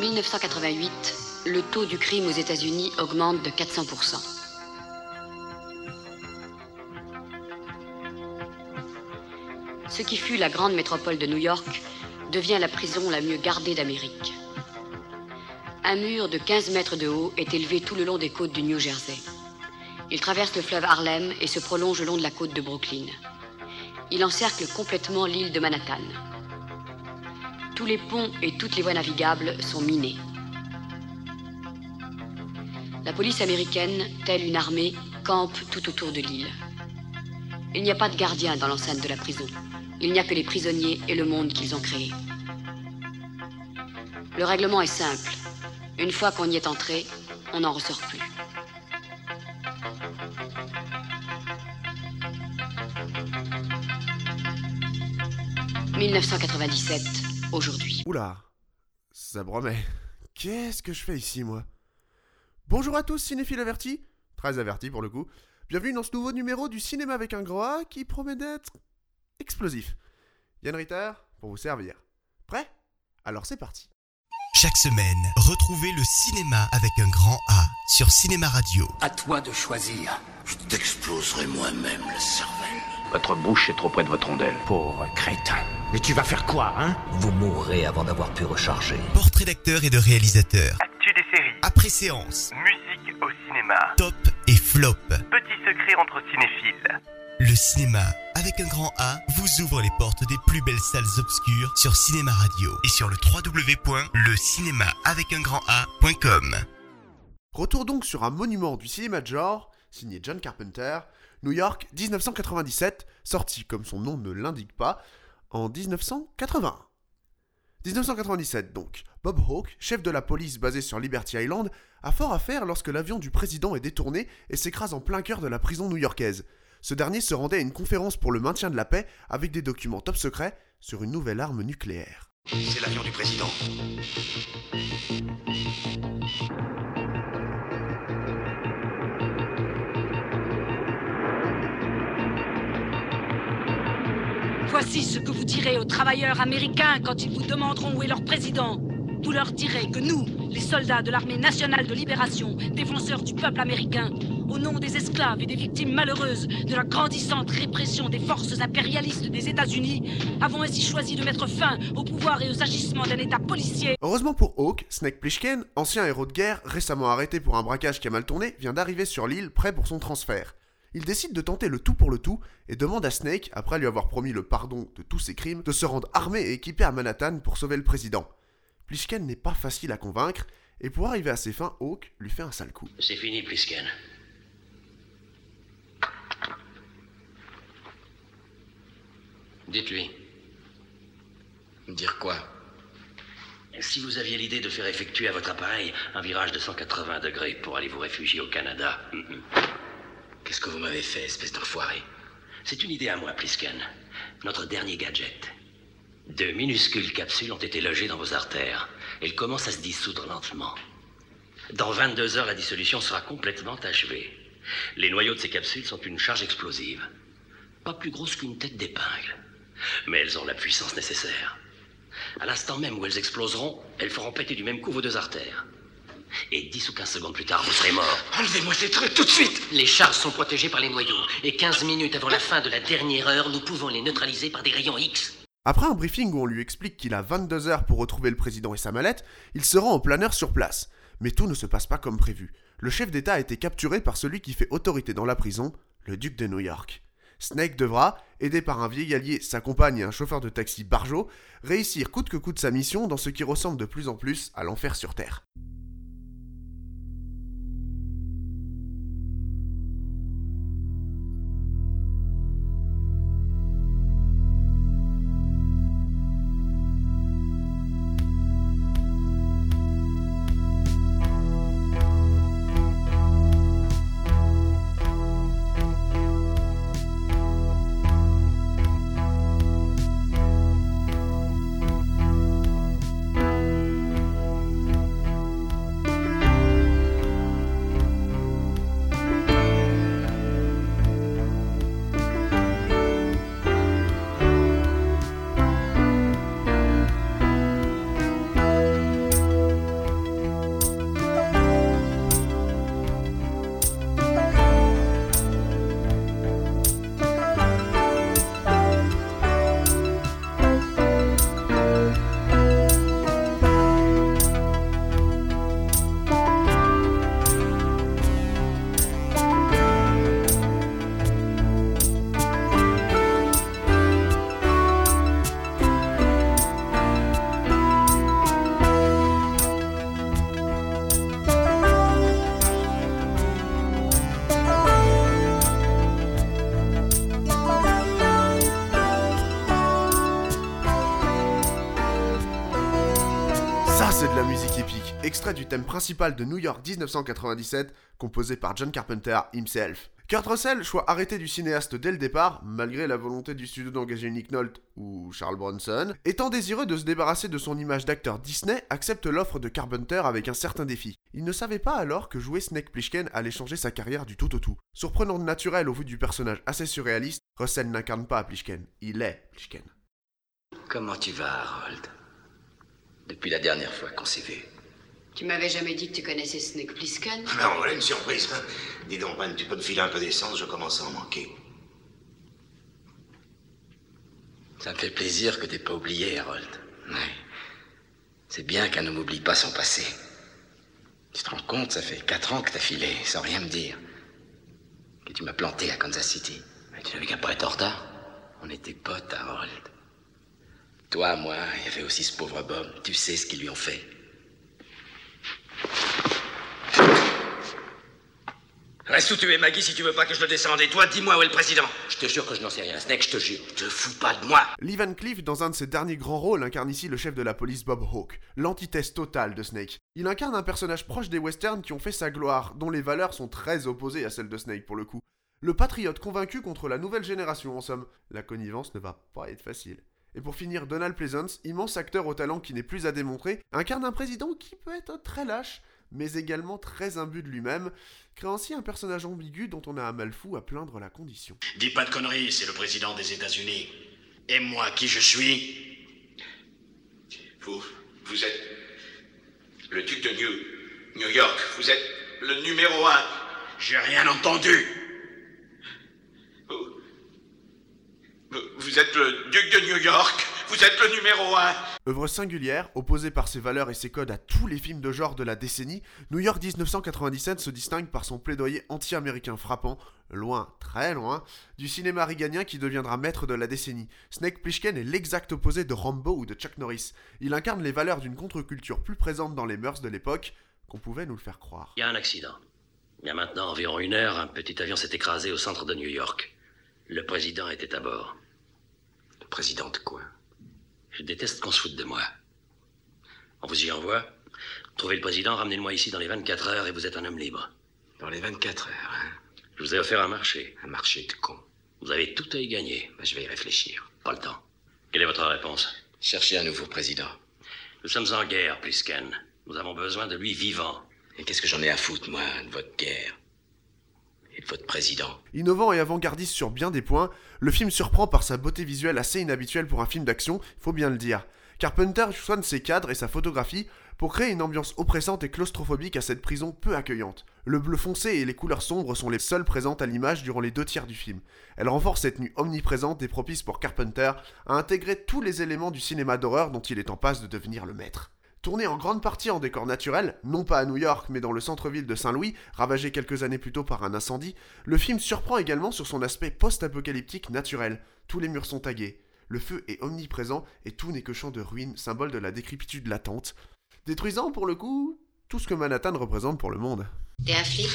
1988, le taux du crime aux États-Unis augmente de 400%. Ce qui fut la grande métropole de New York devient la prison la mieux gardée d'Amérique. Un mur de 15 mètres de haut est élevé tout le long des côtes du New Jersey. Il traverse le fleuve Harlem et se prolonge le long de la côte de Brooklyn. Il encercle complètement l'île de Manhattan. Tous les ponts et toutes les voies navigables sont minés. La police américaine, telle une armée, campe tout autour de l'île. Il n'y a pas de gardien dans l'enceinte de la prison. Il n'y a que les prisonniers et le monde qu'ils ont créé. Le règlement est simple. Une fois qu'on y est entré, on n'en ressort plus. « 1997, aujourd'hui. Oula, ça promet. Qu'est-ce que je fais ici, moi? Bonjour à tous, cinéphiles avertis. Très avertis pour le coup. Bienvenue dans ce nouveau numéro du cinéma avec un gros A qui promet d'être explosif. Yann Ritter, pour vous servir. Prêt? Alors c'est parti. Chaque semaine, retrouvez le cinéma avec un grand A sur Cinéma Radio. À toi de choisir. Je t'exploserai moi-même la cervelle. Votre bouche est trop près de votre rondelle. Pauvre crétin. Mais tu vas faire quoi, hein? Vous mourrez avant d'avoir pu recharger. Portrait d'acteur et de réalisateur. Actu des séries. Après séance. Musique au cinéma. Top et flop. Petit secret entre cinéphiles. Le cinéma, avec un grand A, vous ouvre les portes des plus belles salles obscures sur Cinéma Radio et sur le www.lecinemaavecungranda.com. Retour donc sur un monument du cinéma de genre, signé John Carpenter, New York 1997, sorti comme son nom ne l'indique pas, en 1981. 1997 donc. Bob Hawke, chef de la police basé sur Liberty Island, a fort à faire lorsque l'avion du président est détourné et s'écrase en plein cœur de la prison new-yorkaise. Ce dernier se rendait à une conférence pour le maintien de la paix avec des documents top secrets sur une nouvelle arme nucléaire. C'est l'avion du président. Voici ce que vous direz aux travailleurs américains quand ils vous demanderont où est leur président. Vous leur direz que nous, les soldats de l'armée nationale de libération, défenseurs du peuple américain, au nom des esclaves et des victimes malheureuses de la grandissante répression des forces impérialistes des États-Unis, avons ainsi choisi de mettre fin au pouvoir et aux agissements d'un État policier. Heureusement pour Hawke, Snake Plissken, ancien héros de guerre récemment arrêté pour un braquage qui a mal tourné, vient d'arriver sur l'île prêt pour son transfert. Il décide de tenter le tout pour le tout et demande à Snake, après lui avoir promis le pardon de tous ses crimes, de se rendre armé et équipé à Manhattan pour sauver le président. Plissken n'est pas facile à convaincre, et pour arriver à ses fins, Hawke lui fait un sale coup. C'est fini, Plisken. Dites-lui. Dire quoi? Si vous aviez l'idée de faire effectuer à votre appareil un virage de 180 degrés pour aller vous réfugier au Canada, hum, hum. Qu'est-ce que vous m'avez fait, espèce d'enfoiré? C'est une idée à moi, Plisken. Notre dernier gadget. De minuscules capsules ont été logées dans vos artères. Elles commencent à se dissoudre lentement. Dans 22 heures, la dissolution sera complètement achevée. Les noyaux de ces capsules sont une charge explosive. Pas plus grosse qu'une tête d'épingle. Mais elles ont la puissance nécessaire. À l'instant même où elles exploseront, elles feront péter du même coup vos deux artères. Et 10 ou 15 secondes plus tard, vous serez mort. Enlevez-moi ces trucs tout de suite Les charges sont protégées par les noyaux. Et 15 minutes avant la fin de la dernière heure, nous pouvons les neutraliser par des rayons X. Après un briefing où on lui explique qu'il a 22 heures pour retrouver le président et sa mallette, il se rend en planeur sur place. Mais tout ne se passe pas comme prévu. Le chef d'État a été capturé par celui qui fait autorité dans la prison, le duc de New York. Snake devra, aidé par un vieil allié, sa compagne et un chauffeur de taxi Barjo, réussir coûte que coûte sa mission dans ce qui ressemble de plus en plus à l'enfer sur Terre. Thème principal de New York 1997, composé par John Carpenter himself. Kurt Russell, choix arrêté du cinéaste dès le départ, malgré la volonté du studio d'engager Nick Nolte ou Charles Bronson, étant désireux de se débarrasser de son image d'acteur Disney, accepte l'offre de Carpenter avec un certain défi. Il ne savait pas alors que jouer Snake Plissken allait changer sa carrière du tout au tout. Surprenant de naturel au vu du personnage assez surréaliste, Russell n'incarne pas Plissken, il est Plissken. Comment tu vas, Harold? Depuis la dernière fois qu'on s'est vu. Tu m'avais jamais dit que tu connaissais Snake Plissken Ben, voilà une surprise. hein. Dis donc, Ben, tu peux me filer un peu d'essence, je commence à en manquer. Ça me fait plaisir que t'aies pas oublié, Harold. Ouais. C'est bien qu'un homme n'oublie pas son passé. Tu te rends compte, ça fait quatre ans que t'as filé, sans rien me dire. Que tu m'as planté à Kansas City. Mais tu n'avais qu'à pas être en retard. On était potes, Harold. Toi, moi, il y avait aussi ce pauvre Bob. Tu sais ce qu'ils lui ont fait. Reste où tu es, Maggie, si tu veux pas que je le descende. Et toi, dis-moi où est le président. Je te jure que je n'en sais rien, Snake, je te jure. Te fous pas de moi. Lee Van Cleef, dans un de ses derniers grands rôles, incarne ici le chef de la police Bob Hawke, l'antithèse totale de Snake. Il incarne un personnage proche des westerns qui ont fait sa gloire, dont les valeurs sont très opposées à celles de Snake pour le coup. Le patriote convaincu contre la nouvelle génération en somme. La connivence ne va pas être facile. Et pour finir, Donald Pleasance, immense acteur au talent qui n'est plus à démontrer, incarne un président qui peut être très lâche, mais également très imbu de lui-même, créant ainsi un personnage ambigu dont on a un mal fou à plaindre la condition. Dis pas de conneries, c'est le président des États-Unis. Et moi, qui je suis Vous, vous êtes le duc de New, York. Vous êtes le numéro un. J'ai rien entendu. Vous êtes le duc de New York. Vous êtes le numéro un. Œuvre singulière, opposée par ses valeurs et ses codes à tous les films de genre de la décennie, New York 1997 se distingue par son plaidoyer anti-américain frappant, loin, très loin, du cinéma riganien qui deviendra maître de la décennie. Snake Plissken est l'exact opposé de Rambo ou de Chuck Norris. Il incarne les valeurs d'une contre-culture plus présente dans les mœurs de l'époque qu'on pouvait nous le faire croire. Il y a un accident. Il y a maintenant environ une heure, un petit avion s'est écrasé au centre de New York. Le président était à bord. Le président de quoi? Je déteste qu'on se foute de moi. On vous y envoie. Trouvez le président, ramenez-le-moi ici dans les 24 heures et vous êtes un homme libre. Dans les 24 heures, hein Je vous ai offert un marché. Un marché de con. Vous avez tout à y gagner. Bah, je vais y réfléchir. Pas le temps. Quelle est votre réponse? Cherchez un nouveau président. Nous sommes en guerre, Plisken. Nous avons besoin de lui vivant. Et qu'est-ce que j'en ai à foutre, moi, de votre guerre? Innovant et avant-gardiste sur bien des points, le film surprend par sa beauté visuelle assez inhabituelle pour un film d'action, faut bien le dire. Carpenter soigne ses cadres et sa photographie pour créer une ambiance oppressante et claustrophobique à cette prison peu accueillante. Le bleu foncé et les couleurs sombres sont les seules présentes à l'image durant les deux tiers du film. Elle renforce cette nuit omniprésente et propice pour Carpenter à intégrer tous les éléments du cinéma d'horreur dont il est en passe de devenir le maître. Tourné en grande partie en décor naturel, non pas à New York mais dans le centre-ville de Saint-Louis, ravagé quelques années plus tôt par un incendie, le film surprend également sur son aspect post-apocalyptique naturel. Tous les murs sont tagués, le feu est omniprésent et tout n'est que champ de ruines, symbole de la décrépitude latente, détruisant pour le coup tout ce que Manhattan représente pour le monde. T'es un flic?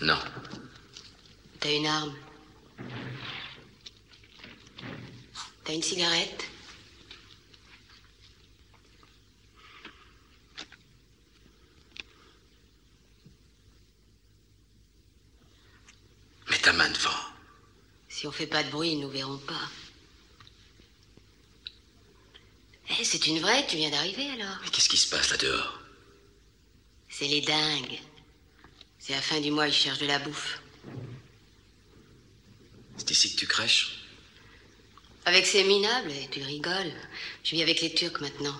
Non. T'as une arme? T'as une cigarette? Ta main devant. Si on fait pas de bruit, ils nous verront pas. Eh, c'est une vraie, tu viens d'arriver alors Mais qu'est-ce qui se passe là dehors? C'est les dingues. C'est la fin du mois, ils cherchent de la bouffe. C'est ici que tu crèches? Avec ces minables, tu rigoles. Je vis avec les Turcs maintenant.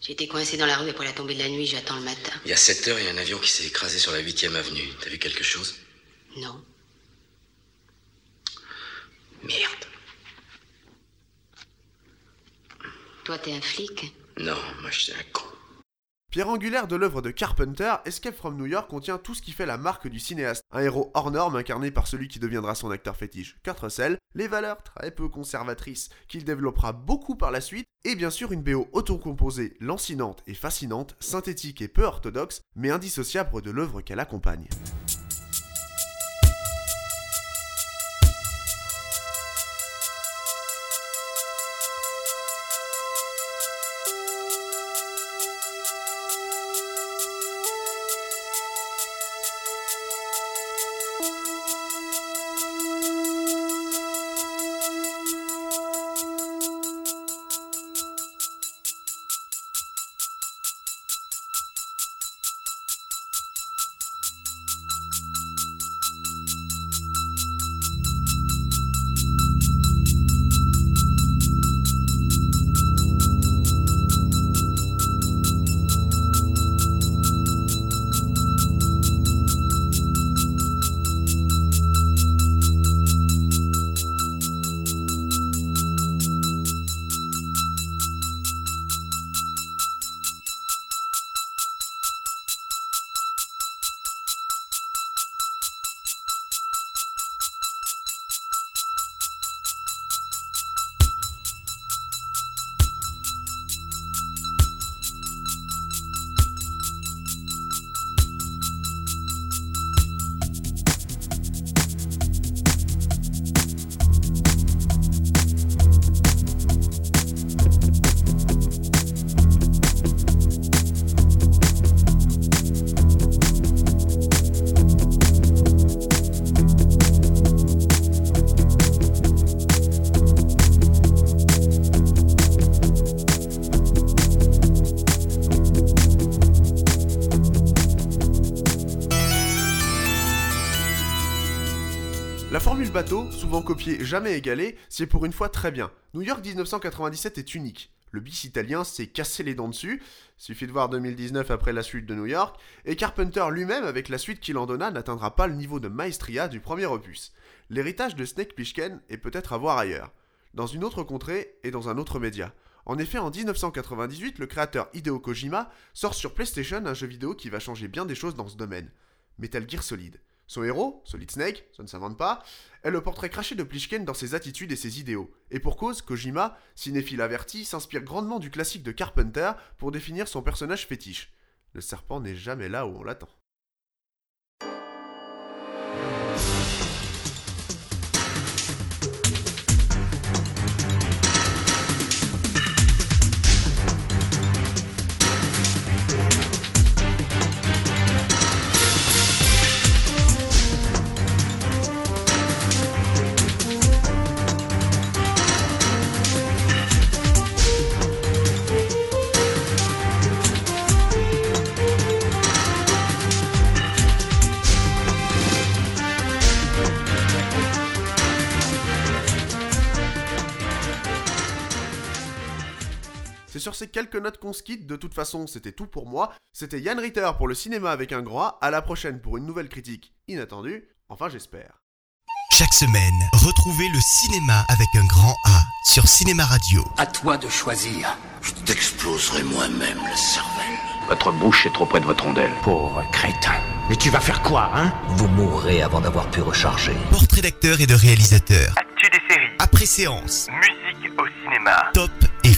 J'ai été coincé dans la rue après la tombée de la nuit, j'attends le matin. Il y a 7 heures, il y a un avion qui s'est écrasé sur la 8 avenue. T'as vu quelque chose? Non. Merde. Toi, t'es un flic Non, moi je suis un con. Pierre angulaire de l'œuvre de Carpenter, Escape from New York contient tout ce qui fait la marque du cinéaste. Un héros hors norme incarné par celui qui deviendra son acteur fétiche, Kurt Russell, les valeurs très peu conservatrices qu'il développera beaucoup par la suite, et bien sûr une BO autocomposée, lancinante et fascinante, synthétique et peu orthodoxe, mais indissociable de l'œuvre qu'elle accompagne. Bateau, souvent copiée, jamais égalée, c'est pour une fois très bien. New York 1997 est unique. Le bis italien s'est cassé les dents dessus, suffit de voir 2019 après la suite de New York, et Carpenter lui-même, avec la suite qu'il en donna, n'atteindra pas le niveau de maestria du premier opus. L'héritage de Snake Plissken est peut-être à voir ailleurs, dans une autre contrée et dans un autre média. En effet, en 1998, le créateur Hideo Kojima sort sur PlayStation un jeu vidéo qui va changer bien des choses dans ce domaine. Metal Gear Solid. Son héros, Solid Snake, ça ne s'invente pas, est le portrait craché de Plishken dans ses attitudes et ses idéaux. Et pour cause, Kojima, cinéphile averti, s'inspire grandement du classique de Carpenter pour définir son personnage fétiche. Le serpent n'est jamais là où on l'attend. Sur ces quelques notes qu'on se quitte, de toute façon c'était tout pour moi. C'était Yann Ritter pour le cinéma avec un grand A, à la prochaine pour une nouvelle critique inattendue, enfin j'espère. Chaque semaine, retrouvez le cinéma avec un grand A sur Cinéma Radio. À toi de choisir. Je t'exploserai moi-même la cervelle. Votre bouche est trop près de votre rondelle. Pauvre crétin. Mais tu vas faire quoi, hein? Vous mourrez avant d'avoir pu recharger. Portrait d'acteurs et de réalisateurs. Actu des séries. Après séance. Musique au cinéma. Top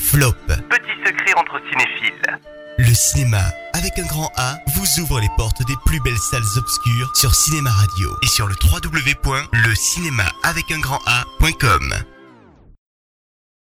flop. Petit secret entre cinéphiles. Le cinéma, avec un grand A, vous ouvre les portes des plus belles salles obscures sur Cinéma Radio et sur le www.lecinéma